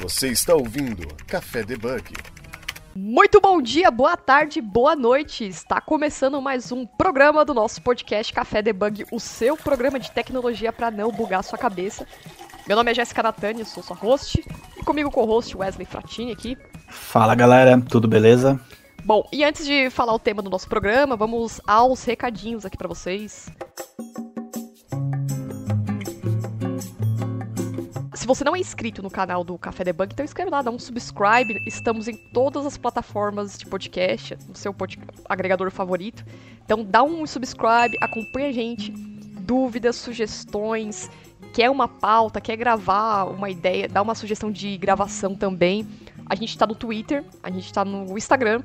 Você está ouvindo Café Debug. Muito bom dia, boa tarde, boa noite. Está começando mais um programa do nosso podcast Café Debug, o seu programa de tecnologia para não bugar sua cabeça. Meu nome é Jéssica Natani, sou sua host, e comigo com o host Wesley Fratini aqui. Fala galera, tudo beleza? Bom, e antes de falar o tema do nosso programa, vamos aos recadinhos aqui para vocês. Se você não é inscrito no canal do Café Debug, então escreve lá, dá um subscribe. Estamos em todas as plataformas de podcast, no seu pod agregador favorito. Então dá um subscribe, acompanha a gente. Dúvidas, sugestões, quer uma pauta, quer gravar uma ideia, dá uma sugestão de gravação também. A gente tá no Twitter, a gente tá no Instagram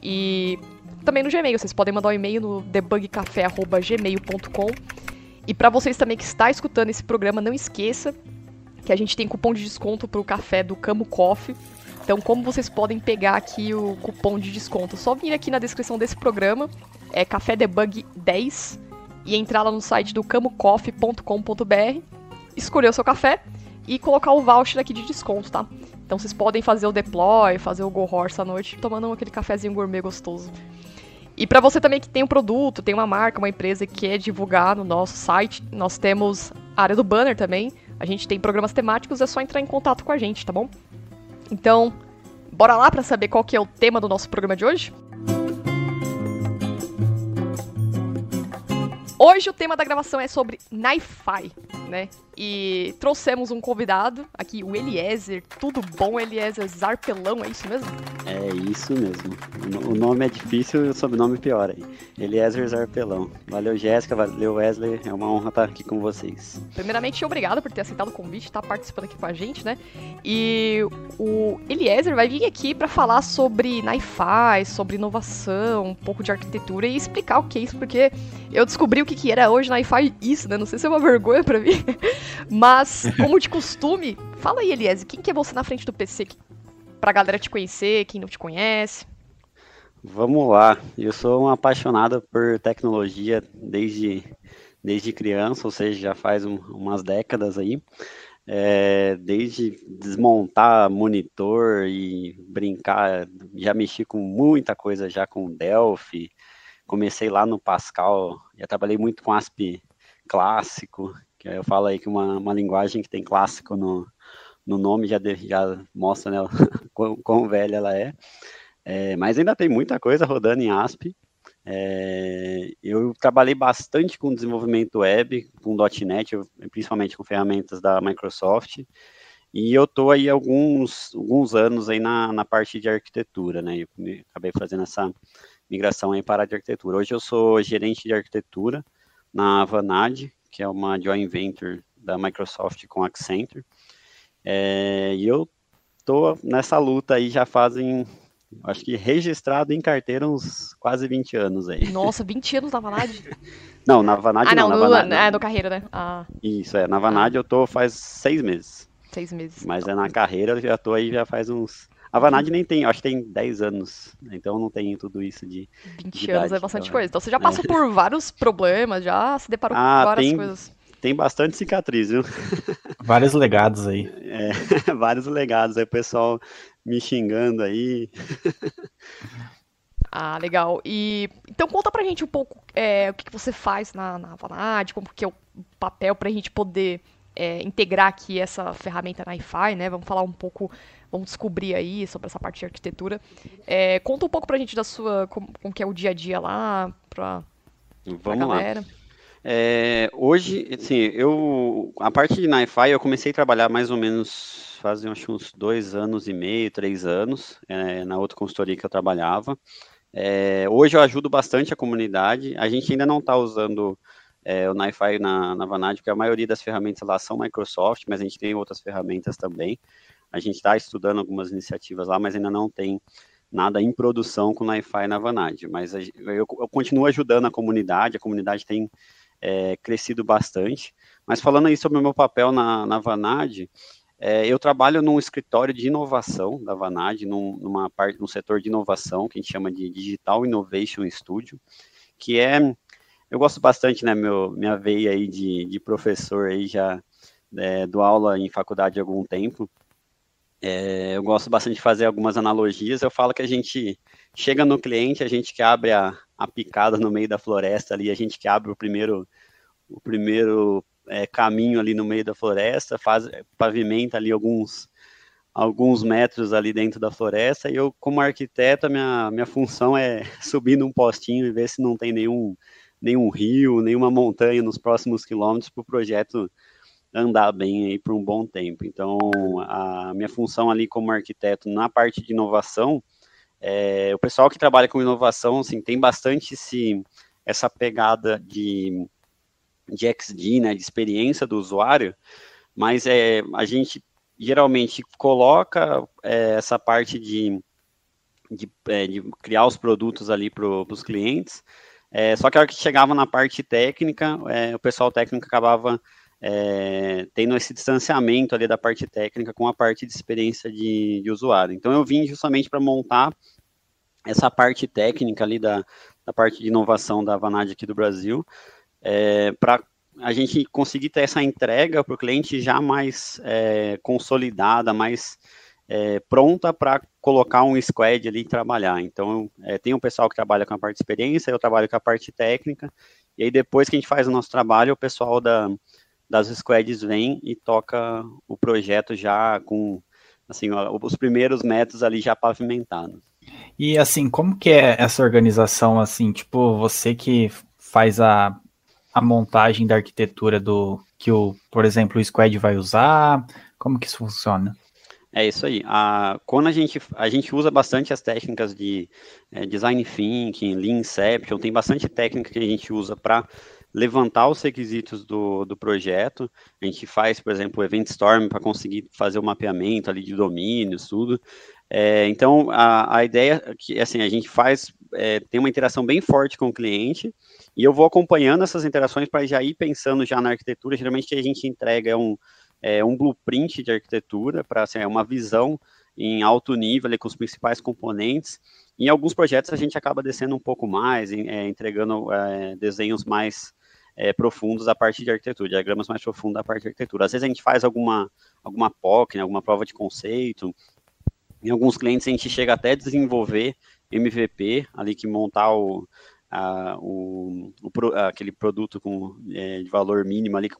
e também no Gmail. Vocês podem mandar um e-mail no debugcafé.gmail.com. E para vocês também que está escutando esse programa, não esqueça que a gente tem cupom de desconto para o café do Camo Coffee. Então, como vocês podem pegar aqui o cupom de desconto? Só vir aqui na descrição desse programa, é Café Debug 10, e entrar lá no site do camocoffee.com.br, escolher o seu café e colocar o voucher aqui de desconto, tá? Então vocês podem fazer o deploy, fazer o go horse à noite, tomando aquele cafezinho gourmet gostoso. E para você também que tem um produto, tem uma marca, uma empresa que quer divulgar no nosso site, nós temos a área do banner também. A gente tem programas temáticos, é só entrar em contato com a gente, tá bom? Então, bora lá para saber qual que é o tema do nosso programa de hoje? Hoje o tema da gravação é sobre Ni-Fi, né? E trouxemos um convidado aqui, o Eliezer. Tudo bom, Eliezer? Zarpelão, é isso mesmo? É isso mesmo. O nome é difícil e o sobrenome pior aí. Eliezer Zarpelão. Valeu, Jéssica. Valeu, Wesley. É uma honra estar aqui com vocês. Primeiramente, obrigado por ter aceitado o convite, estar tá participando aqui com a gente, né? E o Eliezer vai vir aqui para falar sobre Ni-Fi, sobre inovação, um pouco de arquitetura e explicar o que é isso, porque eu descobri o que, que era hoje Ni-Fi isso, né? Não sei se é uma vergonha para mim. Mas, como de costume, fala aí, Eliese, quem que é você na frente do PC? Pra galera te conhecer, quem não te conhece. Vamos lá, eu sou um apaixonado por tecnologia desde, desde criança, ou seja, já faz um, umas décadas aí. É, desde desmontar monitor e brincar, já mexi com muita coisa já com Delphi, comecei lá no Pascal, já trabalhei muito com ASP clássico, eu falo aí que uma, uma linguagem que tem clássico no, no nome já, de, já mostra né, quão, quão velha ela é. é. Mas ainda tem muita coisa rodando em ASP. É, eu trabalhei bastante com desenvolvimento web, com .NET, principalmente com ferramentas da Microsoft. E eu estou aí alguns, alguns anos aí na, na parte de arquitetura, né? Eu acabei fazendo essa migração aí para a de arquitetura. Hoje eu sou gerente de arquitetura na Vanad, que é uma joint venture da Microsoft com Accenture. É, e eu tô nessa luta aí já fazem, acho que registrado em carteira uns quase 20 anos aí. Nossa, 20 anos na Vanad? não, na Vanad ah, não. não, no, Vanad, é, no carreira, né? Ah. Isso, é, na Vanad ah. eu tô faz seis meses. Seis meses. Mas é na carreira eu já tô aí já faz uns a Vanad nem tem, acho que tem 10 anos, então não tem tudo isso de. 20 de anos idade, é bastante então, coisa. Então você já passou é. por vários problemas, já se deparou ah, com várias tem, coisas. Tem bastante cicatriz, viu? Vários legados aí. É, vários legados aí, o pessoal me xingando aí. Ah, legal. E então conta pra gente um pouco é, o que, que você faz na, na Vanad, como que é o papel pra gente poder é, integrar aqui essa ferramenta na Wi-Fi, né? Vamos falar um pouco vamos descobrir aí sobre essa parte de arquitetura. É, conta um pouco pra gente da sua, como, como que é o dia a dia lá, pra, vamos pra galera. Lá. É, hoje, assim, eu, a parte de Wi-Fi eu comecei a trabalhar mais ou menos fazem acho, uns dois anos e meio, três anos, é, na outra consultoria que eu trabalhava. É, hoje eu ajudo bastante a comunidade, a gente ainda não está usando é, o Wi-Fi na, na Vanad, porque a maioria das ferramentas lá são Microsoft, mas a gente tem outras ferramentas também. A gente está estudando algumas iniciativas lá, mas ainda não tem nada em produção com Wi-Fi na Vanad. Mas eu, eu, continuo ajudando a comunidade, a comunidade tem é, crescido bastante. Mas falando aí sobre o meu papel na, na Vanad, é, eu trabalho num escritório de inovação da Vanad, num, numa parte, num setor de inovação que a gente chama de Digital Innovation Studio, que é, eu gosto bastante, né, meu, minha veia aí de, de professor aí já é, do aula em faculdade há algum tempo, é, eu gosto bastante de fazer algumas analogias. Eu falo que a gente chega no cliente, a gente que abre a, a picada no meio da floresta ali, a gente que abre o primeiro, o primeiro é, caminho ali no meio da floresta, faz, pavimenta ali alguns, alguns metros ali dentro da floresta, e eu, como arquiteto, a minha, minha função é subir num postinho e ver se não tem nenhum, nenhum rio, nenhuma montanha nos próximos quilômetros para o projeto andar bem aí por um bom tempo. Então, a minha função ali como arquiteto na parte de inovação, é, o pessoal que trabalha com inovação, assim, tem bastante esse, essa pegada de, de XD, né, de experiência do usuário, mas é, a gente geralmente coloca é, essa parte de, de, é, de, criar os produtos ali para os clientes, é, só que a hora que chegava na parte técnica, é, o pessoal técnico acabava é, tendo esse distanciamento ali da parte técnica com a parte de experiência de, de usuário. Então eu vim justamente para montar essa parte técnica ali da, da parte de inovação da Vanad aqui do Brasil, é, para a gente conseguir ter essa entrega para o cliente já mais é, consolidada, mais é, pronta para colocar um squad ali e trabalhar. Então, é, tem um pessoal que trabalha com a parte de experiência, eu trabalho com a parte técnica, e aí depois que a gente faz o nosso trabalho, o pessoal da, das squads vem e toca o projeto já com assim os primeiros métodos ali já pavimentados. E assim, como que é essa organização assim, tipo, você que faz a, a montagem da arquitetura do que o, por exemplo, o squad vai usar, como que isso funciona? É isso aí. A, quando a gente, a gente usa bastante as técnicas de é, design thinking, lean inception, tem bastante técnica que a gente usa para levantar os requisitos do, do projeto. A gente faz, por exemplo, o Event Storm para conseguir fazer o mapeamento ali de domínios, tudo. É, então, a, a ideia é que, assim, a gente faz, é, tem uma interação bem forte com o cliente, e eu vou acompanhando essas interações para já ir pensando já na arquitetura. Geralmente, a gente entrega um, é, um blueprint de arquitetura, para assim, é uma visão em alto nível, ali, com os principais componentes. Em alguns projetos, a gente acaba descendo um pouco mais, é, entregando é, desenhos mais é, profundos da parte de arquitetura, diagramas mais profundos da parte de arquitetura. Às vezes a gente faz alguma, alguma POC, né, alguma prova de conceito. Em alguns clientes a gente chega até a desenvolver MVP, ali que montar o, a, o, o, aquele produto com, é, de valor mínimo ali que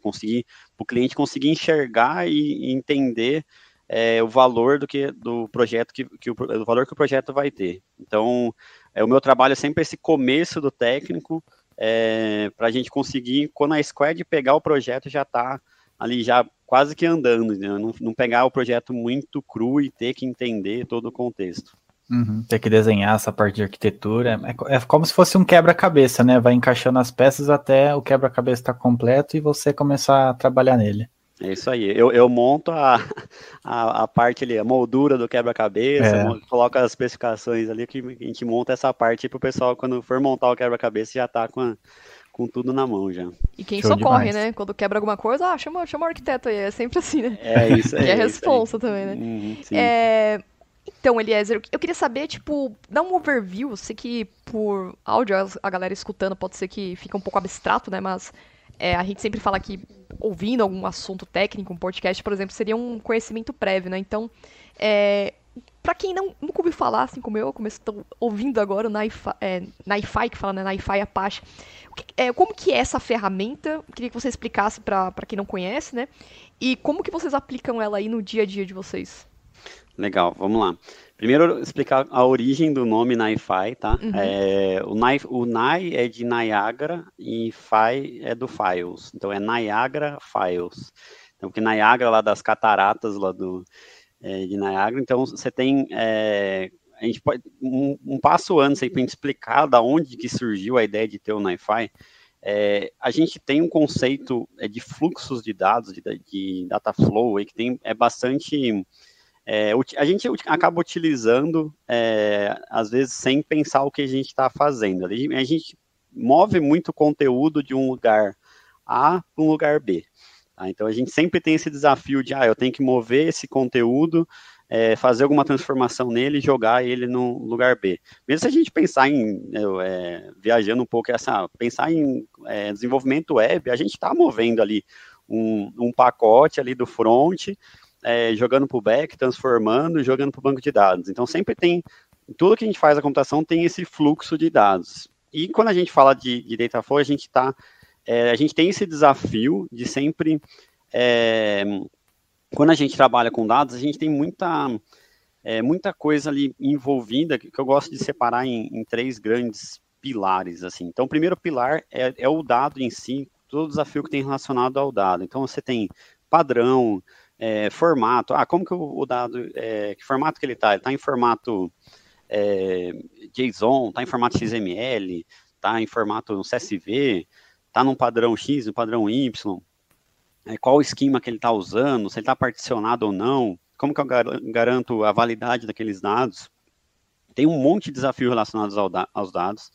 o cliente conseguir enxergar e, e entender é, o valor do que do projeto que, que o, o, valor que o projeto vai ter. Então, é, o meu trabalho é sempre esse começo do técnico é, para a gente conseguir, quando a Squad pegar o projeto, já está ali já quase que andando, né? não, não, pegar o projeto muito cru e ter que entender todo o contexto. Uhum, ter que desenhar essa parte de arquitetura, é, é como se fosse um quebra-cabeça, né? Vai encaixando as peças até o quebra-cabeça estar tá completo e você começar a trabalhar nele. É isso aí. Eu, eu monto a, a, a, parte ali, a moldura do quebra-cabeça, é. coloco as especificações ali, que a gente monta essa parte para o pessoal, quando for montar o quebra-cabeça, já tá com, a, com tudo na mão já. E quem Show socorre, demais. né? Quando quebra alguma coisa, ah, chama, chama o arquiteto aí. É sempre assim, né? É isso aí. E é, é responsa também, né? Uhum, é... Então, Eliezer, eu queria saber, tipo, dar um overview. Eu sei que por áudio a galera escutando pode ser que fica um pouco abstrato, né? Mas é, a gente sempre fala que ouvindo algum assunto técnico, um podcast, por exemplo, seria um conhecimento prévio, né? Então, é, para quem não, nunca ouviu falar, assim como eu, como estou ouvindo agora o NiFi, é, que fala, né? NiFi Apache. É, como que é essa ferramenta? Queria que você explicasse para quem não conhece, né? E como que vocês aplicam ela aí no dia a dia de vocês? Legal, vamos lá. Primeiro, explicar a origem do nome NiFi, tá? Uhum. É, o, Ni, o Ni é de Niagara e Fi é do Files. Então, é Niagara Files. Então, que Niagara, lá das cataratas lá do, é, de Niagara. Então, você tem... É, a gente pode, um, um passo antes aí para gente explicar da onde que surgiu a ideia de ter o NiFi, é, a gente tem um conceito é, de fluxos de dados, de, de data flow, aí, que tem, é bastante é, a gente acaba utilizando, é, às vezes, sem pensar o que a gente está fazendo. A gente move muito conteúdo de um lugar A para um lugar B. Tá? Então, a gente sempre tem esse desafio de, ah, eu tenho que mover esse conteúdo, é, fazer alguma transformação nele e jogar ele no lugar B. Mesmo se a gente pensar em, é, viajando um pouco, essa, pensar em é, desenvolvimento web, a gente está movendo ali um, um pacote ali do front, é, jogando para o back, transformando, jogando para o banco de dados. Então sempre tem, tudo que a gente faz a computação tem esse fluxo de dados. E quando a gente fala de, de data flow, a gente tá, é, a gente tem esse desafio de sempre, é, quando a gente trabalha com dados, a gente tem muita, é, muita coisa ali envolvida que, que eu gosto de separar em, em, três grandes pilares, assim. Então, o primeiro pilar é, é o dado em si, todo o desafio que tem relacionado ao dado. Então, você tem padrão, é, formato. Ah, como que o, o dado, é, que formato que ele está? Ele está em formato é, JSON, está em formato XML, está em formato CSV, está num padrão X, no padrão Y, é, qual o esquema que ele está usando, se ele está particionado ou não, como que eu garanto a validade daqueles dados. Tem um monte de desafios relacionados ao da aos dados,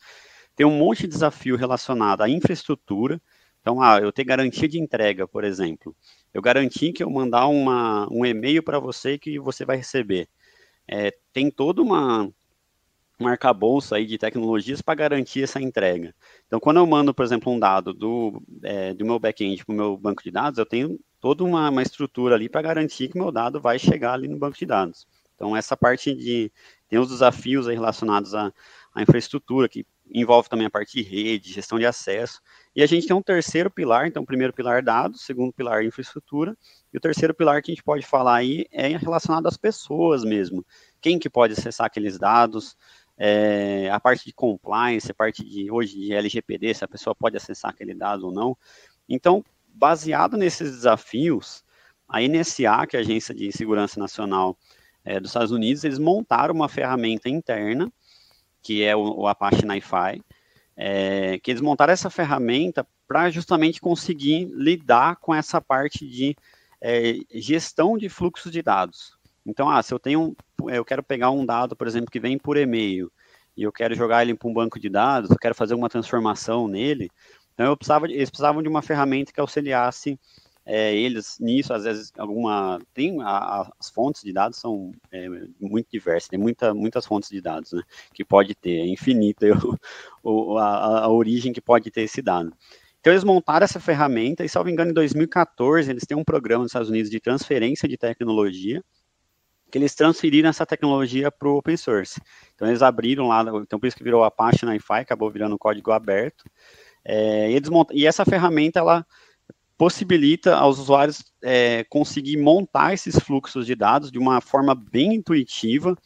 tem um monte de desafio relacionado à infraestrutura, então, ah, eu tenho garantia de entrega, por exemplo. Eu garanti que eu mandar uma, um e-mail para você que você vai receber. É, tem toda uma, um arcabouço aí de tecnologias para garantir essa entrega. Então, quando eu mando, por exemplo, um dado do, é, do meu back-end para o meu banco de dados, eu tenho toda uma, uma estrutura ali para garantir que meu dado vai chegar ali no banco de dados. Então, essa parte de. Tem os desafios relacionados à, à infraestrutura, que envolve também a parte de rede, gestão de acesso. E a gente tem um terceiro pilar, então, o primeiro pilar dados, segundo pilar infraestrutura, e o terceiro pilar que a gente pode falar aí é relacionado às pessoas mesmo. Quem que pode acessar aqueles dados, é, a parte de compliance, a parte de hoje de LGPD, se a pessoa pode acessar aquele dado ou não. Então, baseado nesses desafios, a NSA, que é a Agência de Segurança Nacional é, dos Estados Unidos, eles montaram uma ferramenta interna, que é o, o Apache NiFi, é, que eles montaram essa ferramenta para justamente conseguir lidar com essa parte de é, gestão de fluxos de dados. Então, ah, se eu tenho, eu quero pegar um dado, por exemplo, que vem por e-mail, e eu quero jogar ele para um banco de dados, eu quero fazer uma transformação nele, então eu precisava, eles precisavam de uma ferramenta que auxiliasse é, eles nisso, às vezes alguma tem a, a, as fontes de dados são é, muito diversas, tem muita, muitas fontes de dados, né, que pode ter, é infinita o, a, a, origem que pode ter esse dado. Então eles montaram essa ferramenta e, salvo engano, em 2014 eles têm um programa nos Estados Unidos de transferência de tecnologia que eles transferiram essa tecnologia para o open source. Então eles abriram lá, então por isso que virou Apache NiFi, acabou virando código aberto. É, e, e, essa ferramenta ela possibilita aos usuários é, conseguir montar esses fluxos de dados de uma forma bem intuitiva.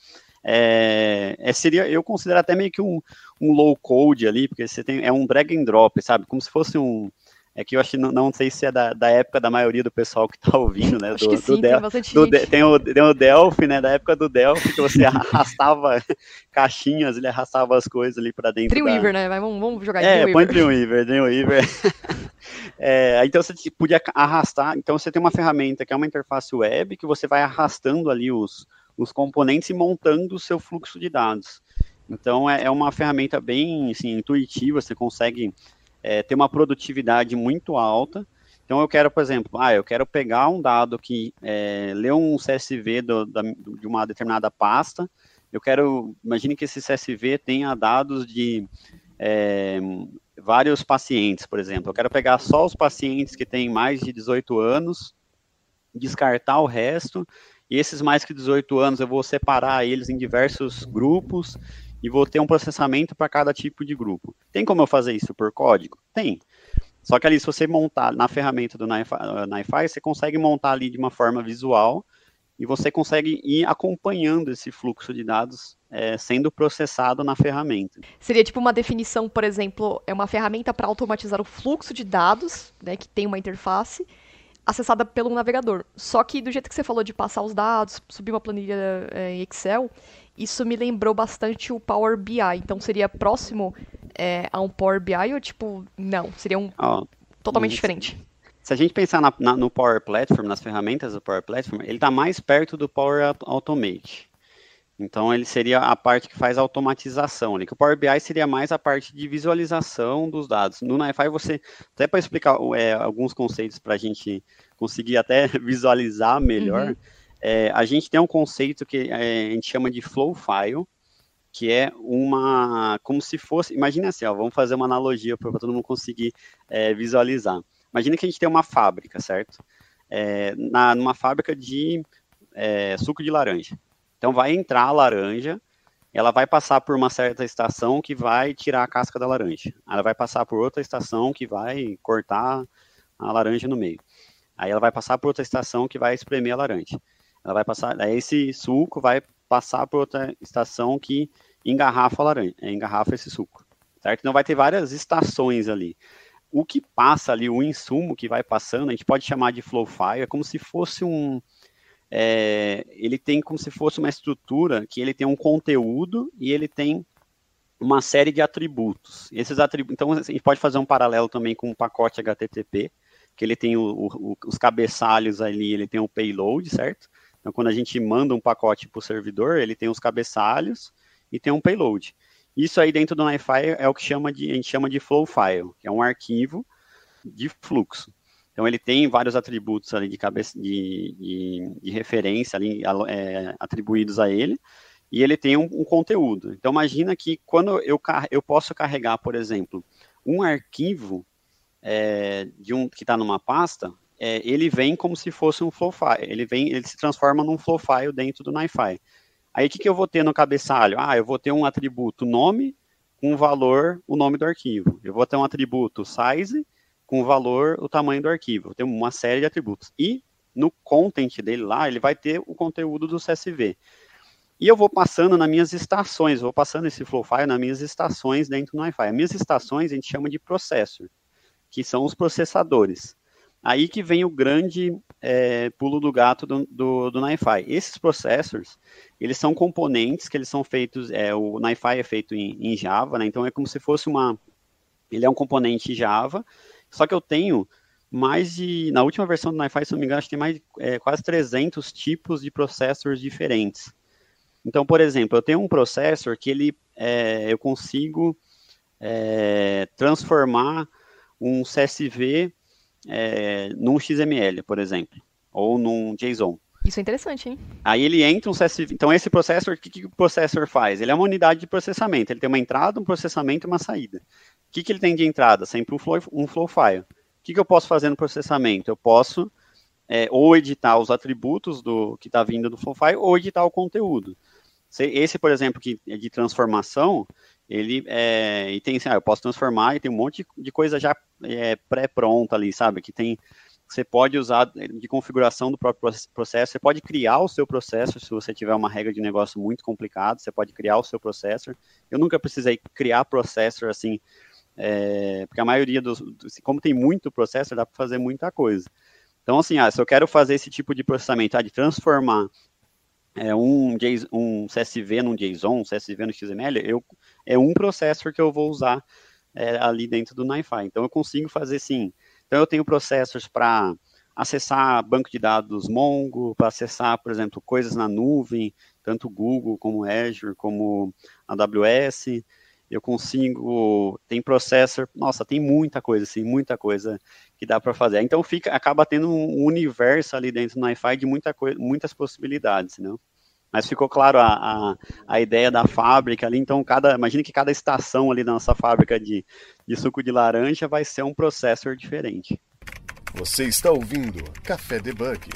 É, é, seria, eu considero até meio que um, um low code ali, porque você tem é um drag and drop, sabe? Como se fosse um, é que eu acho que não, não sei se é da, da época da maioria do pessoal que está ouvindo, né? Acho do, sim, do Del, tem do de, tem, o, tem o Delphi, né? Da época do Delphi, que você arrastava caixinhas, ele arrastava as coisas ali para dentro. Dreamweaver, da... né? Vamos, vamos jogar É, põe Dreamweaver, Dreamweaver. é, então você podia arrastar, então você tem uma ferramenta que é uma interface web que você vai arrastando ali os, os componentes e montando o seu fluxo de dados. Então é, é uma ferramenta bem assim, intuitiva, você consegue é, ter uma produtividade muito alta. Então, eu quero, por exemplo, ah, eu quero pegar um dado que é, lê um CSV do, da, de uma determinada pasta. Eu quero, imagine que esse CSV tenha dados de é, vários pacientes, por exemplo. Eu quero pegar só os pacientes que têm mais de 18 anos, descartar o resto, e esses mais que 18 anos eu vou separar eles em diversos grupos e vou ter um processamento para cada tipo de grupo. Tem como eu fazer isso por código? Tem. Só que ali, se você montar na ferramenta do NiFi, você consegue montar ali de uma forma visual e você consegue ir acompanhando esse fluxo de dados é, sendo processado na ferramenta. Seria tipo uma definição, por exemplo, é uma ferramenta para automatizar o fluxo de dados, né, que tem uma interface acessada pelo navegador. Só que do jeito que você falou de passar os dados, subir uma planilha é, em Excel, isso me lembrou bastante o Power BI. Então seria próximo é, a um Power BI ou tipo, não? Seria um oh, totalmente isso. diferente. Se a gente pensar na, na, no Power Platform, nas ferramentas do Power Platform, ele está mais perto do Power Automate. Então ele seria a parte que faz a automatização ali, que o Power BI seria mais a parte de visualização dos dados. No NiFi você, até para explicar é, alguns conceitos para a gente conseguir até visualizar melhor, uhum. É, a gente tem um conceito que é, a gente chama de flow file, que é uma, como se fosse, imagine assim, ó, vamos fazer uma analogia para todo mundo conseguir é, visualizar. Imagina que a gente tem uma fábrica, certo? é, na, numa fábrica de é, suco de laranja. Então vai entrar a laranja, ela vai passar por uma certa estação que vai tirar a casca da laranja. Ela vai passar por outra estação que vai cortar a laranja no meio. Aí ela vai passar por outra estação que vai espremer a laranja. Ela vai passar, aí esse suco vai passar por outra estação que engarrafa a laranja, engarrafa esse suco. Certo? Então vai ter várias estações ali. O que passa ali, o insumo que vai passando, a gente pode chamar de flow file, é como se fosse um, é, ele tem como se fosse uma estrutura que ele tem um conteúdo e ele tem uma série de atributos. Esses atributos, então a gente pode fazer um paralelo também com o pacote HTTP, que ele tem o, o, os cabeçalhos ali, ele tem o payload, certo? Então quando a gente manda um pacote para o servidor, ele tem os cabeçalhos e tem um payload. Isso aí dentro do NiFi é o que chama de, a gente chama de flow file, que é um arquivo de fluxo. Então ele tem vários atributos ali de cabeça de, de, de referência ali, é, atribuídos a ele, e ele tem um, um, conteúdo. Então imagina que quando eu, eu posso carregar, por exemplo, um arquivo é, de um que está numa pasta, é, ele vem como se fosse um flow file. Ele vem, ele se transforma num flow file dentro do NiFi. Aí o que, que eu vou ter no cabeçalho? Ah, eu vou ter um atributo nome com valor, o nome do arquivo. Eu vou ter um atributo size com valor, o tamanho do arquivo. Tem uma série de atributos. E no content dele lá, ele vai ter o conteúdo do CSV. E eu vou passando nas minhas estações, vou passando esse flow file nas minhas estações dentro do Wi-Fi. As minhas estações a gente chama de processor, que são os processadores. Aí que vem o grande é, pulo do gato do, do, do NiFi. Esses processors, eles são componentes que eles são feitos, é, o NiFi é feito em, em Java, né, então é como se fosse uma, ele é um componente Java, só que eu tenho mais de, na última versão do NiFi, se não me engano, acho que tem mais é, quase 300 tipos de processors diferentes. Então, por exemplo, eu tenho um processor que ele, é, eu consigo é, transformar um CSV é, num XML, por exemplo, ou num JSON. Isso é interessante, hein? Aí ele entra um CSV. Então, esse processor, o que, que o processor faz? Ele é uma unidade de processamento. Ele tem uma entrada, um processamento e uma saída. O que, que ele tem de entrada? Sempre um flow, um flow file. O que, que eu posso fazer no processamento? Eu posso é, ou editar os atributos do que está vindo do flow file ou editar o conteúdo. Esse, por exemplo, que é de transformação, ele é, e tem assim, ah, eu posso transformar e tem um monte de coisa já é, pré-pronta ali, sabe? Que tem você pode usar de configuração do próprio processo, você pode criar o seu processo se você tiver uma regra de negócio muito complicada, você pode criar o seu processor. Eu nunca precisei criar processor assim é, porque a maioria dos, como tem muito processor, dá para fazer muita coisa. Então, assim, ah, se eu quero fazer esse tipo de processamento, ah, de transformar é, um, um CSV num JSON, um CSV no XML, eu, é um processor que eu vou usar é, ali dentro do NiFi. Então, eu consigo fazer sim. Então, eu tenho processors para acessar banco de dados Mongo, para acessar, por exemplo, coisas na nuvem, tanto Google como Azure, como AWS, eu consigo, tem processor, nossa, tem muita coisa, assim, muita coisa que dá para fazer. Então fica, acaba tendo um universo ali dentro do Wi-Fi de muita coisa, muitas possibilidades, né? Mas ficou claro a, a, a, ideia da fábrica ali, então cada, imagine que cada estação ali da nossa fábrica de, de suco de laranja vai ser um processor diferente. Você está ouvindo Café Debug.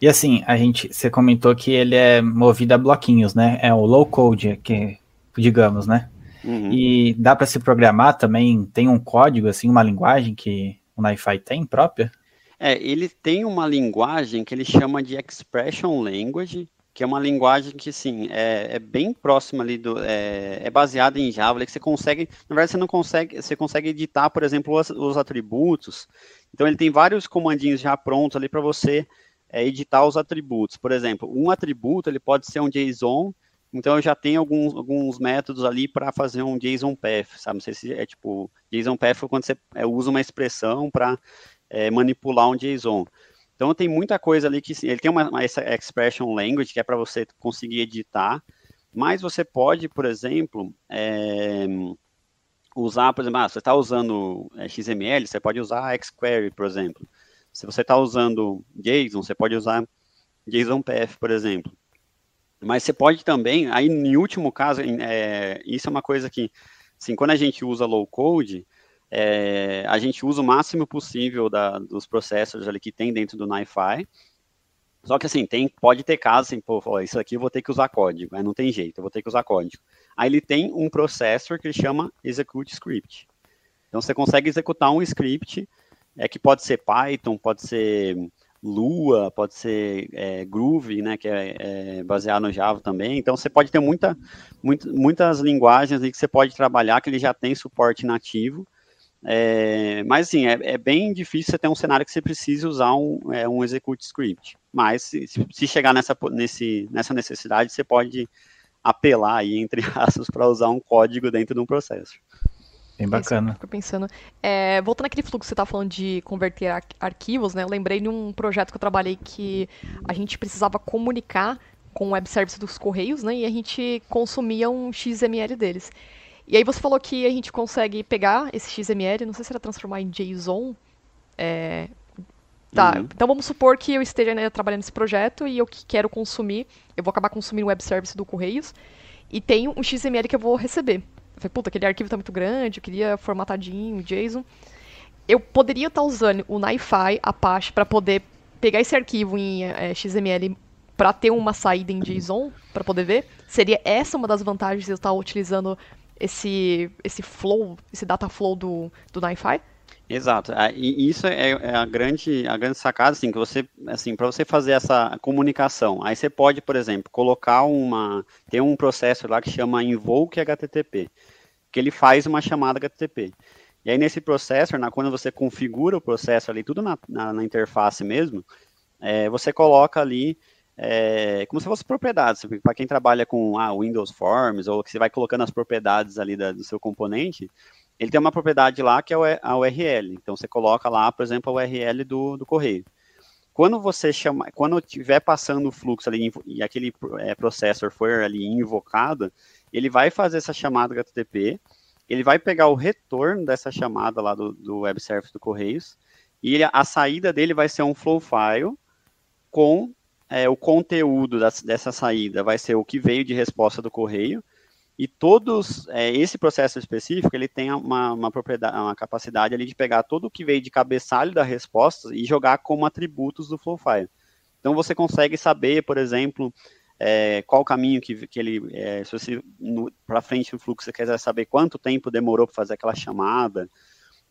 E assim, a gente, você comentou que ele é movido a bloquinhos, né? É o low code, que digamos, né? Uhum. E dá para se programar também? Tem um código, assim, uma linguagem que o NiFi tem própria? É, ele tem uma linguagem que ele chama de Expression Language, que é uma linguagem que, assim, é, é bem próxima ali do... É, é baseada em Java, que você consegue... Na verdade, você não consegue... Você consegue editar, por exemplo, os, os atributos. Então, ele tem vários comandinhos já prontos ali para você é, editar os atributos. Por exemplo, um atributo, ele pode ser um JSON então eu já tenho alguns, alguns métodos ali para fazer um JSON path, sabe? Não sei se é tipo, JSON path é quando você é, usa uma expressão para é, manipular um JSON. Então tem muita coisa ali que ele tem uma, uma essa expression language que é para você conseguir editar, mas você pode, por exemplo, é, usar, por exemplo, ah, você está usando é, XML, você pode usar XQuery, por exemplo. Se você está usando JSON, você pode usar JSON Path, por exemplo. Mas você pode também, aí em último caso, é, isso é uma coisa que, assim, quando a gente usa low code, é, a gente usa o máximo possível da, dos processors ali que tem dentro do NiFi. Só que assim, tem, pode ter casos assim, pô, isso aqui eu vou ter que usar código, não tem jeito, eu vou ter que usar código. Aí ele tem um processor que chama execute script. Então você consegue executar um script é, que pode ser Python, pode ser Lua, pode ser é, Groove, né, que é, é, baseado no Java também. Então você pode ter muita, muito, muitas linguagens que você pode trabalhar que ele já tem suporte nativo. É, mas assim, é, é, bem difícil você ter um cenário que você precise usar um, é, um execute script. Mas se, se chegar nessa, nesse, nessa necessidade, você pode apelar aí, entre aspas, para usar um código dentro de um processo. Bem bacana. Fico pensando. É, voltando àquele fluxo que você tá falando de converter ar arquivos, né? Eu lembrei de um projeto que eu trabalhei que a gente precisava comunicar com o web service dos Correios, né? E a gente consumia um XML deles. E aí você falou que a gente consegue pegar esse XML, não sei se era transformar em JSON. É... Tá, uhum. então vamos supor que eu esteja né, trabalhando nesse projeto e eu quero consumir, eu vou acabar consumindo o web service do Correios e tenho um XML que eu vou receber. Falei, puta, aquele arquivo tá muito grande, eu queria formatadinho, JSON. Eu poderia estar tá usando o NiFi, Apache, para poder pegar esse arquivo em é, XML para ter uma saída em JSON, para poder ver. Seria essa uma das vantagens de eu estar utilizando esse, esse flow, esse data flow do, do NiFi? Exato. Ah, e isso é, é a grande, a grande sacada, assim, que você, assim, para você fazer essa comunicação, aí você pode, por exemplo, colocar uma, tem um processo lá que chama invoke HTTP, que ele faz uma chamada HTTP. E aí nesse processo, na, quando você configura o processo ali, tudo na, na, na interface mesmo, é, você coloca ali é, como se fosse propriedades. Para quem trabalha com ah, Windows Forms, ou que você vai colocando as propriedades ali da, do seu componente, ele tem uma propriedade lá que é a URL. Então você coloca lá, por exemplo, a URL do, do correio. Quando você chama, quando estiver passando o fluxo ali e aquele é, processor for ali invocado, ele vai fazer essa chamada HTTP, ele vai pegar o retorno dessa chamada lá do, do web service do Correios, e ele, a saída dele vai ser um flow file com é, o conteúdo das, dessa saída, vai ser o que veio de resposta do correio, e todos, é, esse processo específico, ele tem uma, uma, propriedade, uma capacidade ali de pegar todo o que veio de cabeçalho da resposta e jogar como atributos do flow file. Então você consegue saber, por exemplo, é, qual o caminho que, que ele, é, se você para frente no fluxo você quer saber quanto tempo demorou para fazer aquela chamada,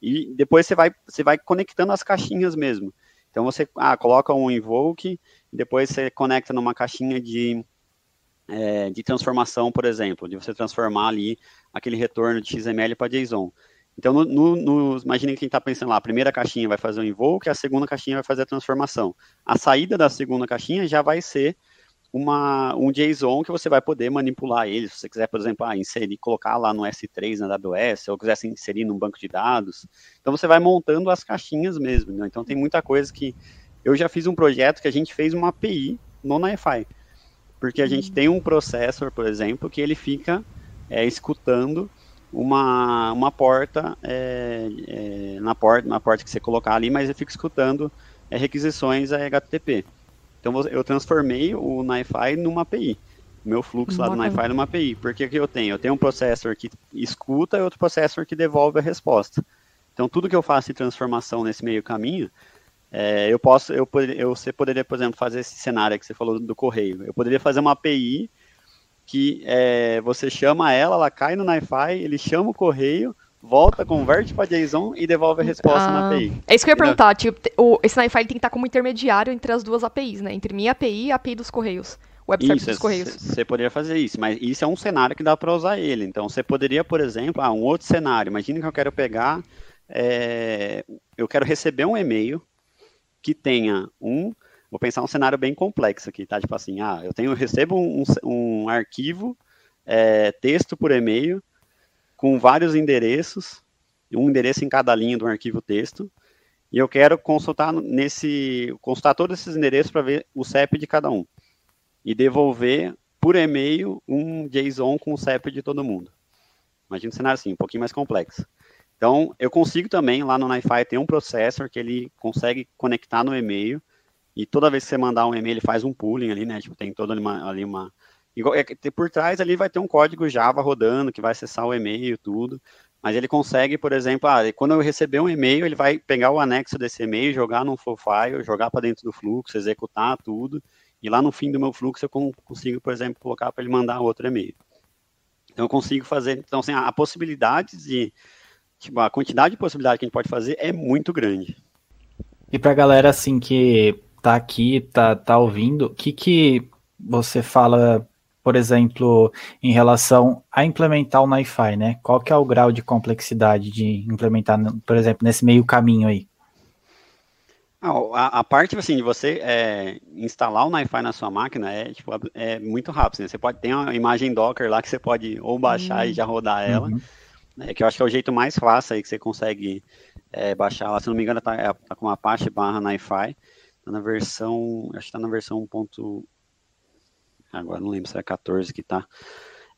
e depois você vai, você vai conectando as caixinhas mesmo. Então você ah, coloca um invoke, depois você conecta numa caixinha de é, de transformação, por exemplo, de você transformar ali aquele retorno de XML para JSON. Então, no, no, no, quem está pensando lá, a primeira caixinha vai fazer o invoke, a segunda caixinha vai fazer a transformação. A saída da segunda caixinha já vai ser uma, um JSON que você vai poder manipular ele, se você quiser, por exemplo, ah, inserir, colocar lá no S3 na AWS, ou quiser inserir num banco de dados. Então, você vai montando as caixinhas mesmo. Né? Então, tem muita coisa que... Eu já fiz um projeto que a gente fez uma API no NiFi. Porque a gente uhum. tem um processor, por exemplo, que ele fica é, escutando uma, uma porta, é, é, na porta, na porta que você colocar ali, mas ele fica escutando é, requisições HTTP. Então eu transformei o NiFi numa API. Meu fluxo lá do NiFi numa API. Porque o que eu tenho? Eu tenho um processor que escuta e outro processor que devolve a resposta. Então tudo que eu faço de transformação nesse meio caminho, é, eu posso, eu, eu, você poderia, por exemplo, fazer esse cenário que você falou do correio. Eu poderia fazer uma API que é, você chama ela, ela cai no NiFi, ele chama o correio, volta, converte para JSON e devolve a resposta ah, na API. É isso que eu ia perguntar. Tipo, o, esse NiFi tem que estar como intermediário entre as duas APIs, né? Entre minha API e a API dos correios. Web isso, dos correios. Você poderia fazer isso, mas isso é um cenário que dá para usar ele. Então, você poderia, por exemplo, ah, um outro cenário. Imagina que eu quero pegar, é, eu quero receber um e-mail que tenha um. Vou pensar um cenário bem complexo aqui, tá? Tipo assim, ah, eu tenho, eu recebo um, um arquivo, é, texto por e-mail, com vários endereços, um endereço em cada linha do arquivo texto, e eu quero consultar nesse, consultar todos esses endereços para ver o CEP de cada um e devolver por e-mail um JSON com o CEP de todo mundo. Imagina um cenário assim, um pouquinho mais complexo. Então, eu consigo também, lá no NiFi, ter um processor que ele consegue conectar no e-mail, e toda vez que você mandar um e-mail, ele faz um pooling ali, né? Tipo, tem toda uma, ali uma... É, por trás ali vai ter um código Java rodando, que vai acessar o e-mail, tudo. mas ele consegue, por exemplo, ah, quando eu receber um e-mail, ele vai pegar o anexo desse e-mail, jogar num flow file, jogar para dentro do fluxo, executar tudo, e lá no fim do meu fluxo eu consigo, por exemplo, colocar para ele mandar outro e-mail. Então eu consigo fazer, então assim, a, a possibilidade de, tipo, a quantidade de possibilidade que a gente pode fazer é muito grande. E para a galera assim que tá aqui, tá, tá ouvindo, o que que você fala, por exemplo, em relação a implementar o NiFi, né? Qual que é o grau de complexidade de implementar, por exemplo, nesse meio caminho aí? a, a, parte assim de você é, instalar o NiFi na sua máquina é tipo é muito rápido. Né? Você pode ter uma imagem Docker lá que você pode ou baixar uhum. e já rodar ela, uhum. né, que eu acho que é o jeito mais fácil aí que você consegue é, baixar lá. Se não me engano, tá, é, tá com uma Apache barra NiFi, tá na versão, acho que tá na versão 1. Agora não lembro se é 14 que tá.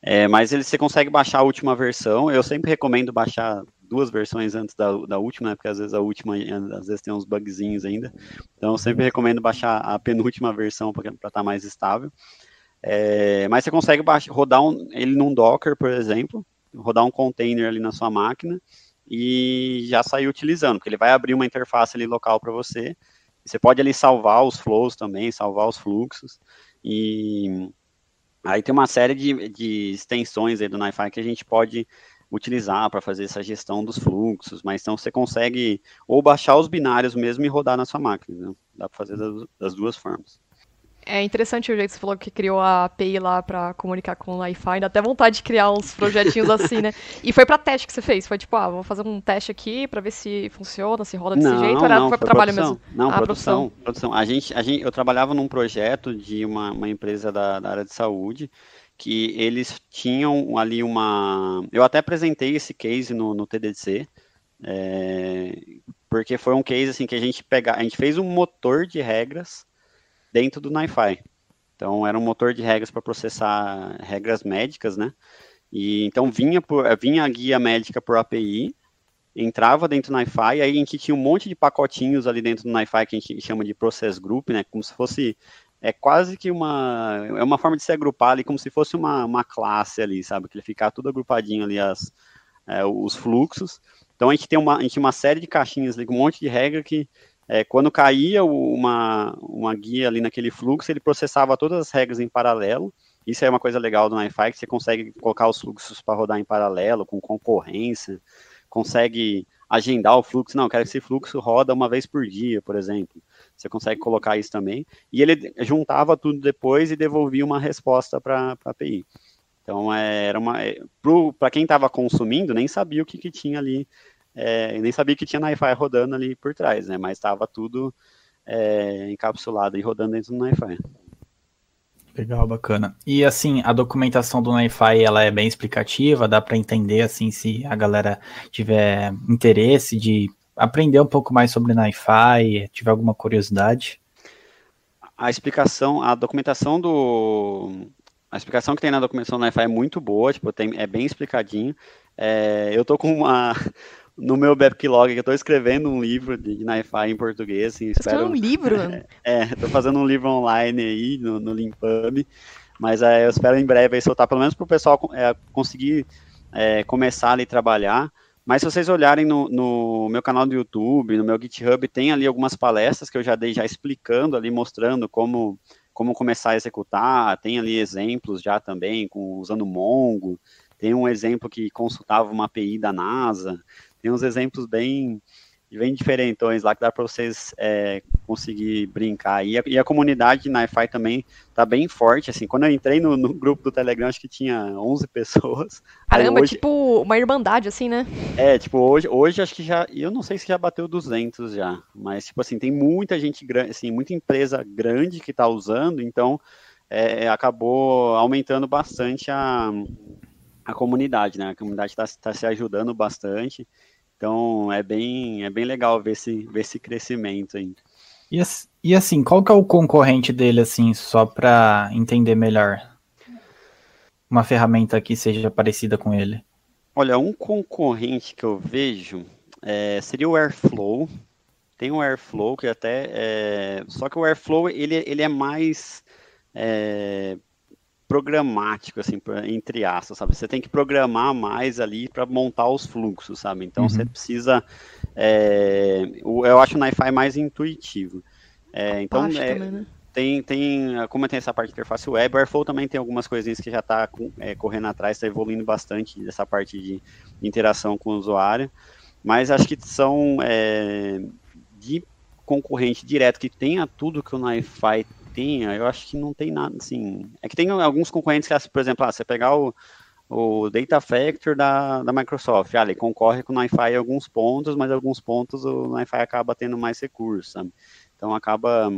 É, mas ele, você consegue baixar a última versão. Eu sempre recomendo baixar duas versões antes da, da última, né? Porque às vezes a última, às vezes tem uns bugzinhos ainda. Então, eu sempre recomendo baixar a penúltima versão para estar tá mais estável. É, mas você consegue baixar, rodar um, ele num Docker, por exemplo, rodar um container ali na sua máquina e já sair utilizando, porque ele vai abrir uma interface ali local para você. Você pode ali salvar os flows também, salvar os fluxos. E aí tem uma série de, de extensões aí do NiFi que a gente pode utilizar para fazer essa gestão dos fluxos, mas então você consegue ou baixar os binários mesmo e rodar na sua máquina, né? dá para fazer das, das, duas formas. É interessante o jeito que você falou que criou a API lá para comunicar com o Wi-Fi, dá até vontade de criar uns projetinhos assim, né? E foi para teste que você fez? Foi tipo, ah, vou fazer um teste aqui para ver se funciona, se roda desse não, jeito, ou era, não, foi para trabalho produção. mesmo? Não, ah, produção, produção. produção. A gente, a gente, eu trabalhava num projeto de uma, uma empresa da, da área de saúde, que eles tinham ali uma. Eu até apresentei esse case no, no TDC, é, porque foi um case assim que a gente pega, a gente fez um motor de regras dentro do NiFi. Então era um motor de regras para processar regras médicas, né? E então vinha por, vinha a guia médica por API, entrava dentro do NiFi, aí a gente tinha um monte de pacotinhos ali dentro do NiFi que a gente chama de process group, né? Como se fosse é quase que uma é uma forma de se agrupar ali como se fosse uma, uma classe ali, sabe? Que ele ficar tudo agrupadinho ali as é, os fluxos. Então a gente tem uma a gente tem uma série de caixinhas ali com um monte de regra que é, quando caía uma, uma guia ali naquele fluxo, ele processava todas as regras em paralelo. Isso é uma coisa legal do NiFi, que você consegue colocar os fluxos para rodar em paralelo, com concorrência, consegue agendar o fluxo. Não, quero que esse fluxo roda uma vez por dia, por exemplo. Você consegue colocar isso também. E ele juntava tudo depois e devolvia uma resposta para a API. Então, é, era uma. É, para quem estava consumindo, nem sabia o que, que tinha ali, é, nem sabia que tinha NiFi rodando ali por trás, né? Mas estava tudo é, encapsulado e rodando dentro do NiFi. Legal, bacana. E assim, a documentação do NiFi ela é bem explicativa, dá para entender assim se a galera tiver interesse de aprender um pouco mais sobre NiFi, tiver alguma curiosidade? A explicação, a documentação do. A explicação que tem na documentação do NiFi é muito boa, tipo, tem, é bem explicadinho. É, eu tô com uma. No meu backlog, eu estou escrevendo um livro de, NiFi em português. Assim, Você espero, um livro? É, estou fazendo um livro online aí no, no Limpub, mas é, eu espero em breve aí soltar, pelo menos para o pessoal é, conseguir é, começar ali a trabalhar. Mas se vocês olharem no, no, meu canal do YouTube, no meu GitHub, tem ali algumas palestras que eu já dei já explicando ali, mostrando como, como começar a executar, tem ali exemplos já também, com, usando Mongo, tem um exemplo que consultava uma API da NASA, tem uns exemplos bem, bem diferentões lá que dá para vocês é, conseguir brincar. E a, e a comunidade na NiFi também tá bem forte, assim, quando eu entrei no, no, grupo do Telegram, acho que tinha 11 pessoas. Caramba, hoje, tipo uma irmandade, assim, né? É, tipo, hoje, hoje acho que já, eu não sei se já bateu 200 já, mas, tipo assim, tem muita gente grande, assim, muita empresa grande que tá usando, então é, acabou aumentando bastante a, a comunidade, né? A comunidade está tá se ajudando bastante, então é bem, é bem legal ver esse, ver esse crescimento aí. E, e assim, qual que é o concorrente dele, assim, só para entender melhor? Uma ferramenta que seja parecida com ele. Olha, um concorrente que eu vejo é, seria o Airflow. Tem o Airflow que até. É, só que o Airflow ele, ele é mais é, programático, assim, entre aspas, sabe? Você tem que programar mais ali para montar os fluxos, sabe? Então uhum. você precisa. É, eu acho o NiFi mais intuitivo. É, então, é, também, né? tem, tem, como tem essa parte de interface web, o Airflow também tem algumas coisinhas que já está é, correndo atrás, está evoluindo bastante dessa parte de interação com o usuário, mas acho que são é, de concorrente direto que tenha tudo que o NiFi tenha, eu acho que não tem nada, assim, é que tem alguns concorrentes que, por exemplo, ah, você pegar o, o Data Factor da, da Microsoft, ah, ele concorre com o NiFi em alguns pontos, mas em alguns pontos o NiFi acaba tendo mais recursos, sabe? Então acaba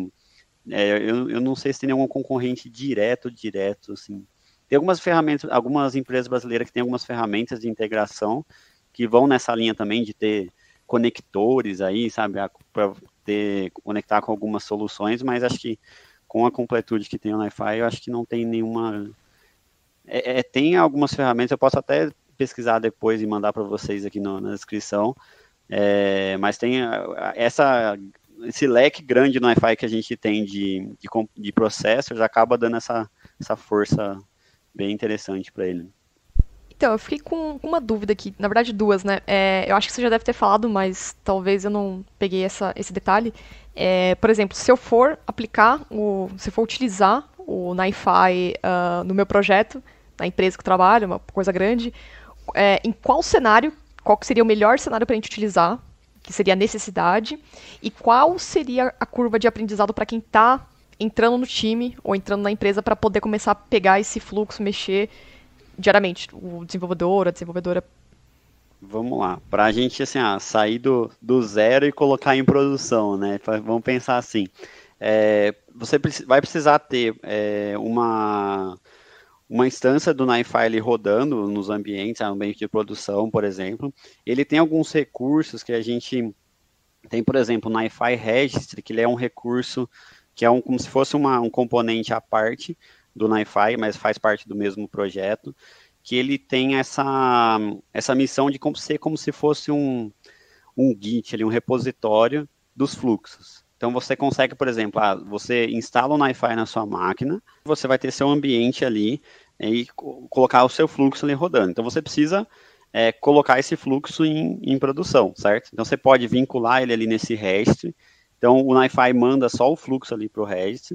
é, eu, eu não sei se tem nenhum concorrente direto, direto, assim. Tem algumas ferramentas, algumas empresas brasileiras que têm algumas ferramentas de integração que vão nessa linha também de ter conectores aí, sabe, para ter conectar com algumas soluções, mas acho que com a completude que tem o Wi-Fi, eu acho que não tem nenhuma. É, é, tem algumas ferramentas, eu posso até pesquisar depois e mandar para vocês aqui no, na descrição, é, mas tem essa esse leque grande no Wi-Fi que a gente tem de, de, de processors acaba dando essa, essa força bem interessante para ele. Então, eu fiquei com uma dúvida aqui, na verdade duas, né? É, eu acho que você já deve ter falado, mas talvez eu não peguei essa, esse detalhe. É, por exemplo, se eu for aplicar, o, se eu for utilizar o NiFi uh, no meu projeto, na empresa que eu trabalho, uma coisa grande, é, em qual cenário, qual seria o melhor cenário para a gente utilizar que seria a necessidade, e qual seria a curva de aprendizado para quem está entrando no time ou entrando na empresa para poder começar a pegar esse fluxo, mexer diariamente, o desenvolvedor, a desenvolvedora. Vamos lá, para a gente assim, ah, sair do, do zero e colocar em produção, né? Vamos pensar assim, é, você vai precisar ter é, uma uma instância do NiFi rodando nos ambientes, ambiente de produção, por exemplo. Ele tem alguns recursos que a gente tem, por exemplo, o NiFi Registry, que ele é um recurso que é um, como se fosse uma, um componente à parte do NiFi, mas faz parte do mesmo projeto, que ele tem essa, essa missão de ser como se fosse um, um Git, ali, um repositório dos fluxos. Então você consegue, por exemplo, ah, você instala o NiFi na sua máquina, você vai ter seu ambiente ali e colocar o seu fluxo ali rodando. Então você precisa é, colocar esse fluxo em, em, produção, certo? Então você pode vincular ele ali nesse REST. Então o NiFi manda só o fluxo ali para o REST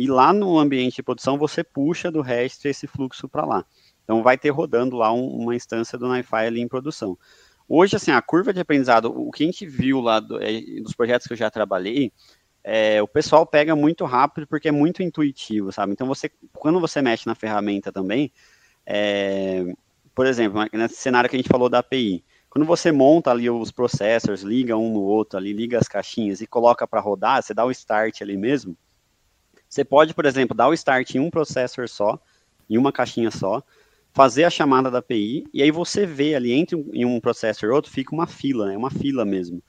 e lá no ambiente de produção você puxa do REST esse fluxo para lá. Então vai ter rodando lá um, uma instância do NiFi ali em produção. Hoje, assim, a curva de aprendizado, o que a gente viu lá do, é, dos projetos que eu já trabalhei, é, o pessoal pega muito rápido porque é muito intuitivo, sabe? Então você, quando você mexe na ferramenta também, é, por exemplo, nesse cenário que a gente falou da API, quando você monta ali os processors, liga um no outro ali, liga as caixinhas e coloca para rodar, você dá o start ali mesmo. Você pode, por exemplo, dar o start em um processor só, em uma caixinha só, fazer a chamada da API e aí você vê ali entre um, um processor e outro fica uma fila, né? Uma fila mesmo.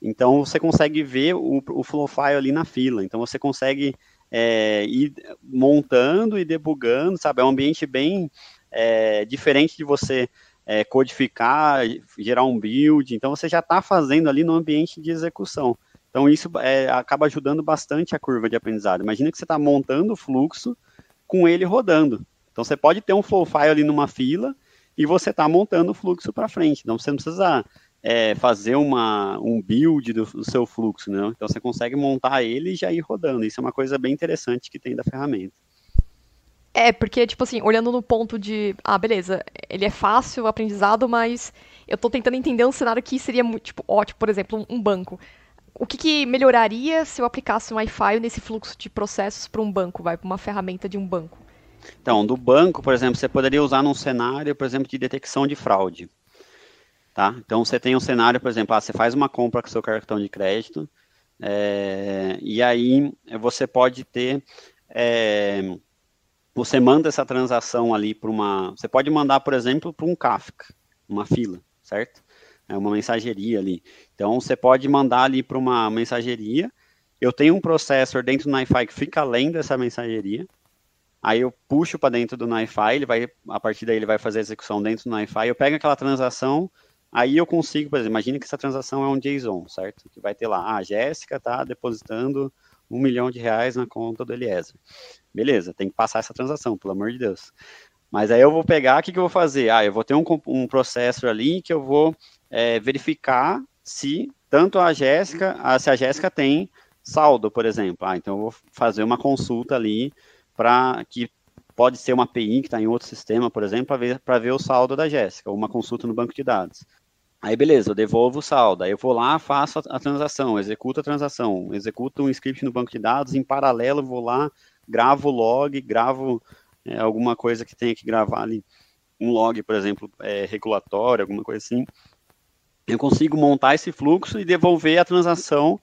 Então você consegue ver o, o flow file ali na fila. Então você consegue é, ir montando e debugando, sabe? É um ambiente bem é, diferente de você é, codificar, gerar um build. Então você já está fazendo ali no ambiente de execução. Então isso é, acaba ajudando bastante a curva de aprendizado. Imagina que você está montando o fluxo com ele rodando. Então você pode ter um flow file ali numa fila e você está montando o fluxo para frente. Então você não precisa é, fazer uma, um build do, do, seu fluxo, né? Então você consegue montar ele e já ir rodando. Isso é uma coisa bem interessante que tem da ferramenta. É, porque, tipo assim, olhando no ponto de, ah, beleza, ele é fácil o aprendizado, mas eu tô tentando entender um cenário que seria tipo, ótimo, por exemplo, um banco. O que, que melhoraria se eu aplicasse um Wi-Fi nesse fluxo de processos para um banco, vai, para uma ferramenta de um banco? Então, do banco, por exemplo, você poderia usar num cenário, por exemplo, de detecção de fraude. Tá? Então você tem um cenário, por exemplo, ah, você faz uma compra com seu cartão de crédito, é, e aí você pode ter. É, você manda essa transação ali para uma. Você pode mandar, por exemplo, para um Kafka, uma fila, certo? É uma mensageria ali. Então você pode mandar ali para uma mensageria. Eu tenho um processor dentro do NiFi que fica além dessa mensageria. Aí eu puxo para dentro do NiFi, ele vai, a partir daí ele vai fazer a execução dentro do NiFi. Eu pego aquela transação, Aí eu consigo, por exemplo, imagine que essa transação é um JSON, certo? Que vai ter lá, ah, a Jéssica está depositando um milhão de reais na conta do Eliezer. Beleza, tem que passar essa transação, pelo amor de Deus. Mas aí eu vou pegar, o que, que eu vou fazer? Ah, eu vou ter um, um processo ali que eu vou é, verificar se tanto a Jéssica, se a Jéssica tem saldo, por exemplo. Ah, então eu vou fazer uma consulta ali para que pode ser uma API que está em outro sistema, por exemplo, para ver, ver o saldo da Jéssica, ou uma consulta no banco de dados. Aí beleza, eu devolvo o saldo, aí eu vou lá, faço a, a transação, executo a transação, executo um script no banco de dados, em paralelo vou lá, gravo o log, gravo é, alguma coisa que tenha que gravar ali, um log, por exemplo, é, regulatório, alguma coisa assim, eu consigo montar esse fluxo e devolver a transação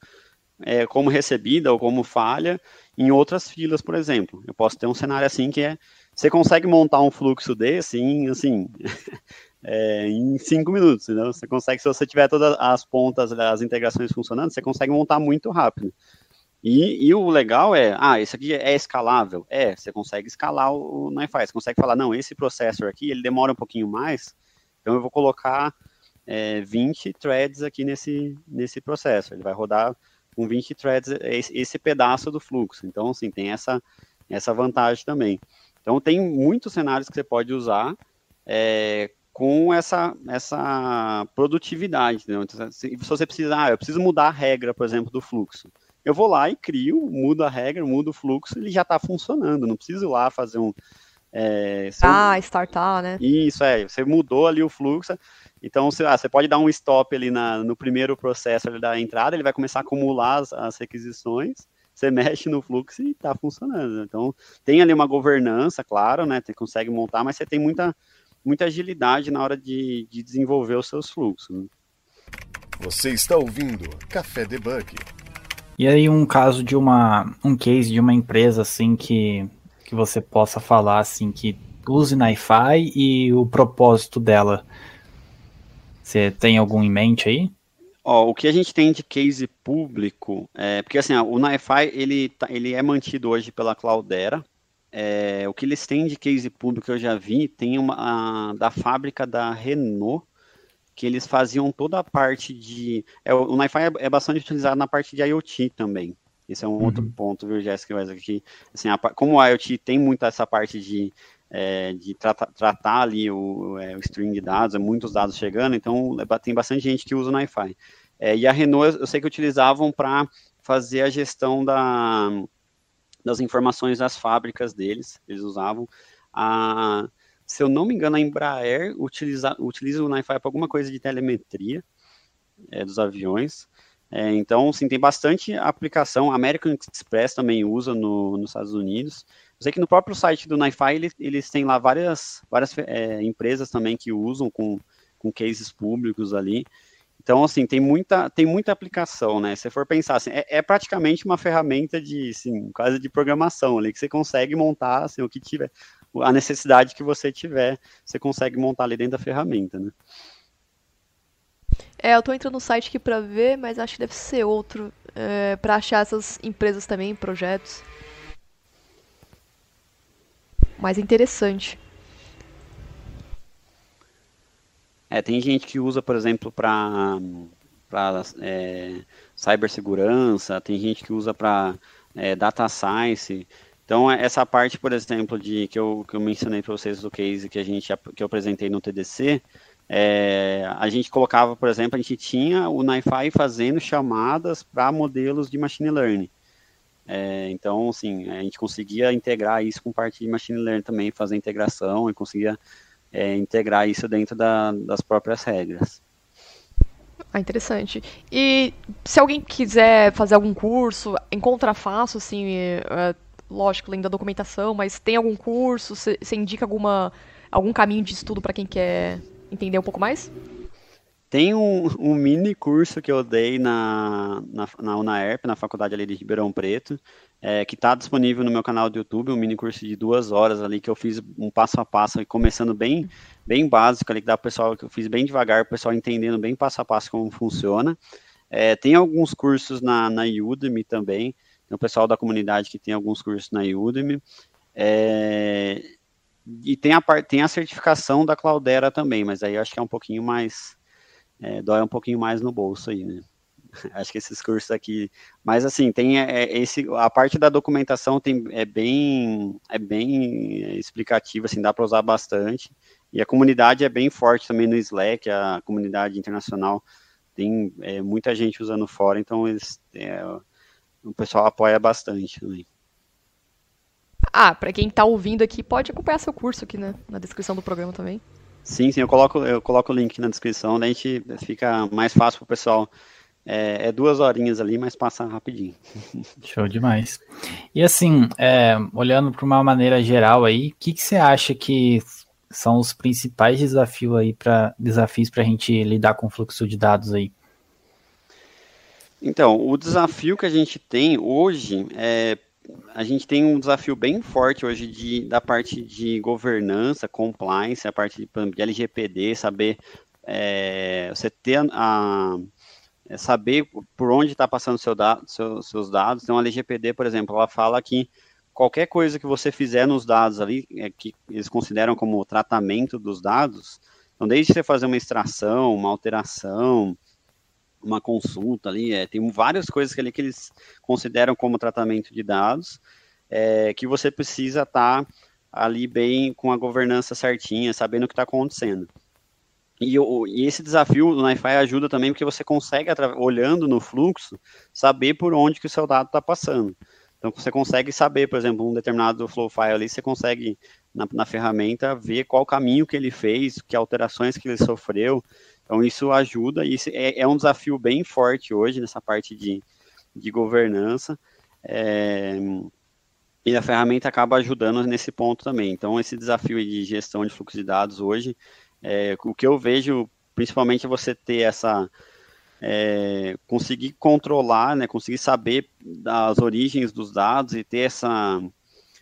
é, como recebida ou como falha em outras filas, por exemplo. Eu posso ter um cenário assim que é, você consegue montar um fluxo desse em, assim, é, em cinco minutos. Entendeu? Você consegue, se você tiver todas as pontas, as integrações funcionando, você consegue montar muito rápido. E, e, o legal é, ah, esse aqui é escalável. É, você consegue escalar o, NiFi. Você consegue falar, não, esse processor aqui, ele demora um pouquinho mais, então eu vou colocar é, 20 threads aqui nesse, nesse processo. Ele vai rodar com 20 threads esse, pedaço do fluxo. Então, assim, tem essa, essa vantagem também. Então, tem muitos cenários que você pode usar é, com essa, essa produtividade. Então, se você precisa, ah, eu preciso mudar a regra, por exemplo, do fluxo. Eu vou lá e crio, mudo a regra, mudo o fluxo, ele já está funcionando. Não preciso ir lá fazer um. É, ah, eu... startar, né? Isso, é. Você mudou ali o fluxo. Então, você, ah, você pode dar um stop ali na, no primeiro processo da entrada, ele vai começar a acumular as, as requisições você mexe no fluxo e está funcionando. Então, tem ali uma governança, claro, né? Você consegue montar, mas você tem muita, muita agilidade na hora de, de desenvolver os seus fluxos. Né? Você está ouvindo Café Debug. E aí um caso de uma um case de uma empresa assim que que você possa falar assim que use NiFi e o propósito dela. Você tem algum em mente aí? O que a gente tem de case público, é, porque assim, o NiFi ele, tá, ele é mantido hoje pela Cloudera, é, o que eles têm de case público que eu já vi, tem uma a, da fábrica da Renault, que eles faziam toda a parte de. É, o NiFi é, é, bastante utilizado na parte de IoT também. Esse é um uhum. outro ponto, viu, Jéssica? Aqui, assim, a, como o IoT tem muito essa parte de, é, de trata, tratar ali o, é, o string de dados, é muitos dados chegando, então é, tem bastante gente que usa o NiFi. É, e a Renault, eu sei que utilizavam para fazer a gestão da, das informações das fábricas deles, eles usavam. A, se eu não me engano, a Embraer utiliza, utiliza o NiFi para alguma coisa de telemetria é, dos aviões. É, então, sim, tem bastante aplicação. A American Express também usa no, nos Estados Unidos. Eu sei que no próprio site do NiFi eles, eles têm lá várias, várias é, empresas também que usam com, com cases públicos ali. Então, assim, tem muita, tem muita aplicação, né? Se for pensar assim, é, é, praticamente uma ferramenta de, assim, quase de programação ali, que você consegue montar, assim, o que tiver, a necessidade que você tiver, você consegue montar ali dentro da ferramenta, né? É, eu tô entrando no site aqui pra ver, mas acho que deve ser outro, é, pra achar essas empresas também, projetos. Mais interessante. É, tem gente que usa, por exemplo, para para é, cibersegurança, tem gente que usa para é, data science. Então, essa parte, por exemplo, de que eu, que eu mencionei para vocês do case que a gente que eu apresentei no TDC, é, a gente colocava, por exemplo, a gente tinha o NiFi fazendo chamadas para modelos de machine learning. É, então, assim, a gente conseguia integrar isso com parte de machine learning também, fazer integração e conseguia é, integrar isso dentro da, das próprias regras. Ah, interessante. E se alguém quiser fazer algum curso, encontra fácil, assim, é, lógico, além da documentação, mas tem algum curso? Você indica alguma, algum caminho de estudo para quem quer entender um pouco mais? Tem um, um, mini curso que eu dei na, na, na UNAERP, na faculdade ali de Ribeirão Preto, é, que está disponível no meu canal do YouTube, um mini curso de duas horas ali, que eu fiz um passo a passo, começando bem, bem básico ali, que dá para o pessoal, que eu fiz bem devagar, o pessoal entendendo bem passo a passo como funciona. É, tem alguns cursos na, na Udemy também, tem o pessoal da comunidade que tem alguns cursos na Udemy. É, e tem a, tem a certificação da Cloudera também, mas aí eu acho que é um pouquinho mais, é, dói um pouquinho mais no bolso aí, né? acho que esses cursos aqui, mas assim, tem é, é, esse, a parte da documentação tem, é bem, é bem explicativa, assim, dá para usar bastante, e a comunidade é bem forte também no Slack, a comunidade internacional tem é, muita gente usando fora, então eles, é, o pessoal apoia bastante também. Ah, para quem está ouvindo aqui, pode acompanhar seu curso aqui né, na descrição do programa também. Sim, sim, eu coloco, eu coloco o link na descrição, daí a gente fica mais fácil para o pessoal. É, é, duas horinhas ali, mas passa rapidinho. Show demais. E assim, é, olhando para uma maneira geral aí, o que, que você acha que são os principais desafios aí para desafios para a gente lidar com o fluxo de dados aí? Então, o desafio que a gente tem hoje é a gente tem um desafio bem forte hoje de, da parte de governança, compliance, a parte de, de LGPD, saber é, você ter a, é saber por onde está passando seu da, seu, seus dados. Então, a LGPD, por exemplo, ela fala que qualquer coisa que você fizer nos dados ali, é, que eles consideram como tratamento dos dados, então, desde você fazer uma extração, uma alteração, uma consulta ali, é, tem várias coisas ali que eles consideram como tratamento de dados, é, que você precisa estar tá ali bem com a governança certinha, sabendo o que está acontecendo. E, e, esse desafio do NiFi ajuda também porque você consegue, olhando no fluxo, saber por onde que o seu dado está passando. Então, você consegue saber, por exemplo, um determinado flow file ali, você consegue, na, na ferramenta, ver qual caminho que ele fez, que alterações que ele sofreu, então, isso ajuda, e isso é, é um desafio bem forte hoje nessa parte de, de governança. É, e a ferramenta acaba ajudando nesse ponto também. Então, esse desafio de gestão de fluxo de dados hoje, é, o que eu vejo, principalmente, é você ter essa. É, conseguir controlar, né, conseguir saber das origens dos dados e ter essa,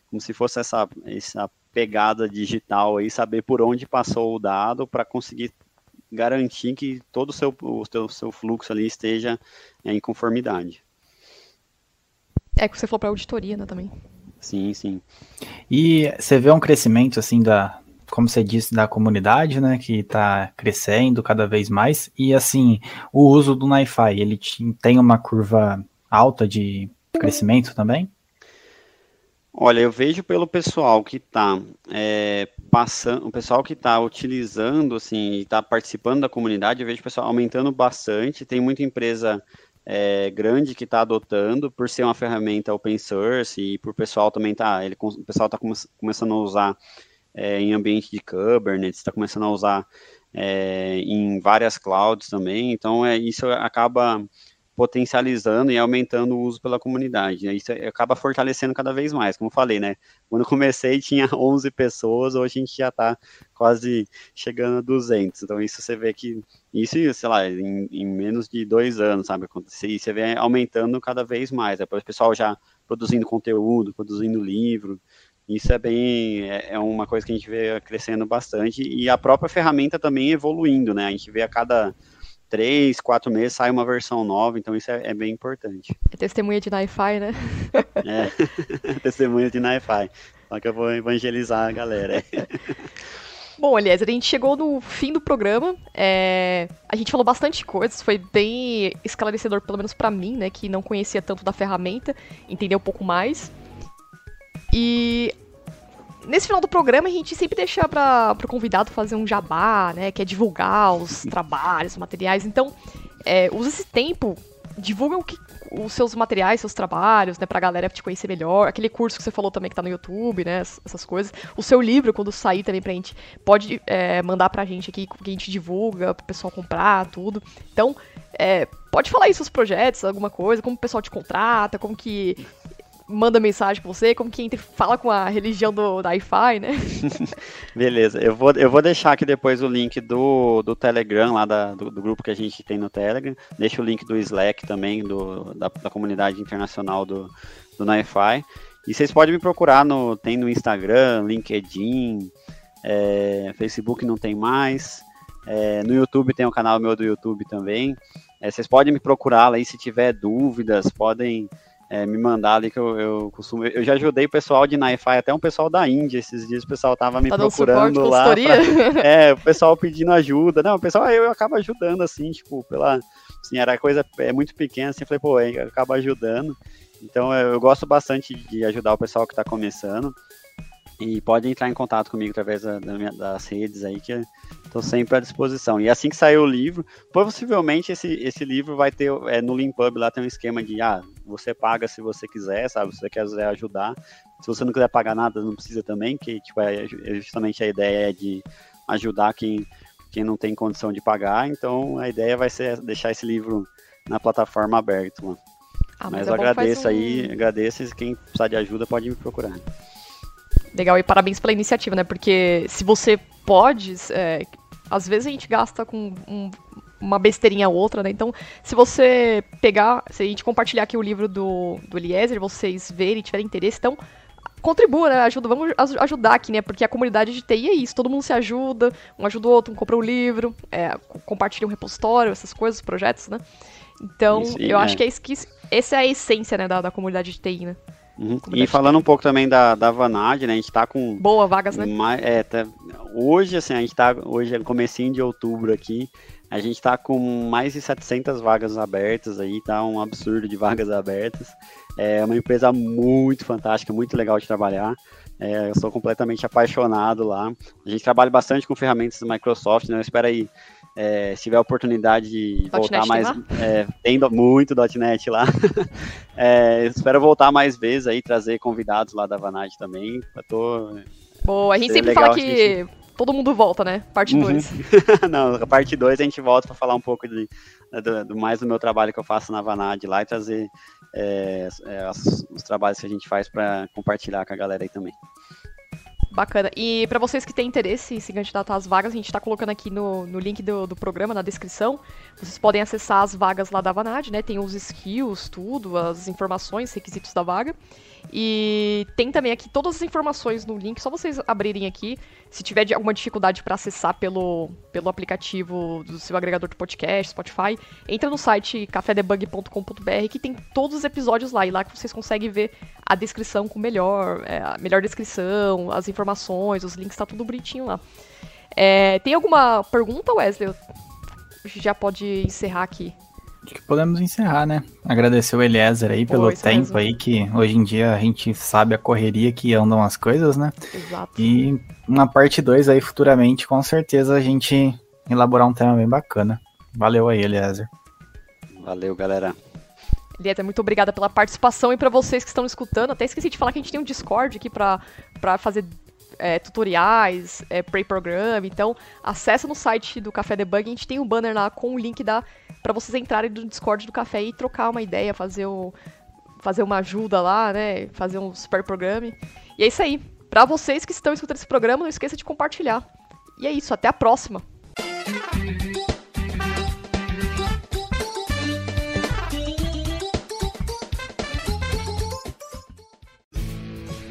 como se fosse essa, essa pegada digital aí, saber por onde passou o dado para conseguir garantir que todo o seu, o seu, seu fluxo ali esteja é, em conformidade. É que você falou para auditoria, né, também. Sim, sim. E você vê um crescimento, assim, da, como você disse, da comunidade, né, que está crescendo cada vez mais, e, assim, o uso do NiFi, ele tem uma curva alta de crescimento também? Olha, eu vejo pelo pessoal que está é, passando, o pessoal que está utilizando, assim, está participando da comunidade, eu vejo o pessoal aumentando bastante. Tem muita empresa é, grande que está adotando, por ser uma ferramenta open source e por pessoal também tá, ele, o pessoal está come, começando a usar é, em ambiente de Kubernetes, está começando a usar é, em várias clouds também. Então, é, isso acaba potencializando e aumentando o uso pela comunidade. Né? Isso acaba fortalecendo cada vez mais, como eu falei, né? Quando comecei tinha 11 pessoas, hoje a gente já está quase chegando a 200. Então isso você vê que isso, sei lá, em, em menos de dois anos, sabe? E você vê aumentando cada vez mais. Depois o pessoal já produzindo conteúdo, produzindo livro. Isso é bem, é, é uma coisa que a gente vê crescendo bastante e a própria ferramenta também evoluindo, né? A gente vê a cada três, quatro meses sai uma versão nova, então isso é, é bem importante. É testemunha de NiFi, né? é, testemunha de NiFi. Só que eu vou evangelizar a galera. Bom, aliás, a gente chegou no fim do programa. É... A gente falou bastante coisas, foi bem esclarecedor, pelo menos para mim, né, que não conhecia tanto da ferramenta, entender um pouco mais. E Nesse final do programa, a gente sempre deixa para o convidado fazer um jabá, né? Que é divulgar os trabalhos, os materiais. Então, é, usa esse tempo, divulga o que, os seus materiais, seus trabalhos, né? Pra galera te conhecer melhor. Aquele curso que você falou também que tá no YouTube, né? Essas coisas. O seu livro, quando sair também pra gente, pode é, mandar pra gente aqui, que a gente divulga, pro pessoal comprar, tudo. Então, é, pode falar aí seus projetos, alguma coisa, como o pessoal te contrata, como que manda mensagem pra você, como que entra, fala com a religião do, da Wi-Fi, né? Beleza, eu vou, eu vou deixar aqui depois o link do, do Telegram, lá da, do, do, grupo que a gente tem no Telegram. Deixa o link do Slack também, do, da, da comunidade internacional do, do NiFi. E vocês podem me procurar, no, tem no Instagram, LinkedIn, é, Facebook não tem mais. É, no YouTube tem um canal meu do YouTube também. É, vocês podem me procurar lá aí se tiver dúvidas, podem é, me mandar ali que eu, eu costumo. Eu já ajudei o pessoal de Naify, até um pessoal da Índia. Esses dias o pessoal tava me tá procurando suporte, lá. Pra, é, o pessoal pedindo ajuda. Não, o pessoal eu, eu acabo ajudando assim, tipo, pela. Assim, era coisa é muito pequena, assim, falei, pô, eu acabo ajudando. Então eu, eu gosto bastante de ajudar o pessoal que está começando. E pode entrar em contato comigo através da, da minha, das redes aí, que estou sempre à disposição. E assim que sair o livro, possivelmente esse, esse livro vai ter, é, no Limpub lá tem um esquema de, ah, você paga se você quiser, sabe, se você quiser ajudar. Se você não quiser pagar nada, não precisa também, que tipo, é, é justamente a ideia é de ajudar quem, quem não tem condição de pagar. Então a ideia vai ser deixar esse livro na plataforma aberta. Ah, mas, mas é eu agradeço um... aí, agradeço e quem precisar de ajuda pode me procurar. Legal, e parabéns pela iniciativa, né? Porque se você pode, é, às vezes a gente gasta com um, uma besteirinha ou outra, né? Então, se você pegar, se a gente compartilhar aqui o livro do, do Eliezer, vocês verem e tiverem interesse, então contribua, né? Ajuda, vamos ajudar aqui, né? Porque a comunidade de TI é isso, todo mundo se ajuda, um ajuda o outro, um compra um livro, é, compartilha um repositório, essas coisas, projetos, né? Então, isso, eu é. acho que é isso que essa é a essência, né, da, da comunidade de TI, né? Uhum. E falando um pouco também da, da Vanad, né? A gente tá com. Boa, vagas, né? Mais, é, tá, hoje, assim, a gente tá. Hoje é comecinho de outubro aqui. A gente tá com mais de 700 vagas abertas aí, tá um absurdo de vagas abertas. É uma empresa muito fantástica, muito legal de trabalhar. É, eu sou completamente apaixonado lá. A gente trabalha bastante com ferramentas da Microsoft, né? Eu espero aí é, se tiver a oportunidade de voltar mais. É, tem muito .NET lá. é, espero voltar mais vezes aí, trazer convidados lá da Vanad também. Eu tô, Boa, a gente sempre fala que gente... todo mundo volta, né? Parte 2. Uhum. Não, a parte 2 a gente volta para falar um pouco de, do, do, mais do meu trabalho que eu faço na Vanad lá e trazer é, é, os, os trabalhos que a gente faz para compartilhar com a galera aí também. Bacana. E para vocês que têm interesse em se candidatar às vagas, a gente está colocando aqui no, no link do, do programa, na descrição. Vocês podem acessar as vagas lá da Vanad, né? Tem os skills, tudo, as informações, requisitos da vaga. E tem também aqui todas as informações no link, só vocês abrirem aqui. Se tiver alguma dificuldade para acessar pelo, pelo aplicativo do seu agregador de podcast, Spotify, entra no site cafedebug.com.br que tem todos os episódios lá. E lá que vocês conseguem ver a descrição com melhor, é, a melhor descrição, as informações, os links, tá tudo bonitinho lá. É, tem alguma pergunta, Wesley? Já pode encerrar aqui. Acho que podemos encerrar, né? Agradecer o Eliezer aí pelo tempo mesmo. aí, que hoje em dia a gente sabe a correria que andam as coisas, né? Exato. E uma parte 2 aí futuramente, com certeza a gente elaborar um tema bem bacana. Valeu aí, Eliezer. Valeu, galera. Eliezer, muito obrigada pela participação e para vocês que estão escutando. Até esqueci de falar que a gente tem um Discord aqui para fazer é, tutoriais, é, pre-program. Então, acessa no site do Café Debug, a gente tem um banner lá com o link da para vocês entrarem no Discord do Café e trocar uma ideia, fazer o fazer uma ajuda lá, né, fazer um super programa. E é isso aí. Para vocês que estão escutando esse programa, não esqueça de compartilhar. E é isso, até a próxima.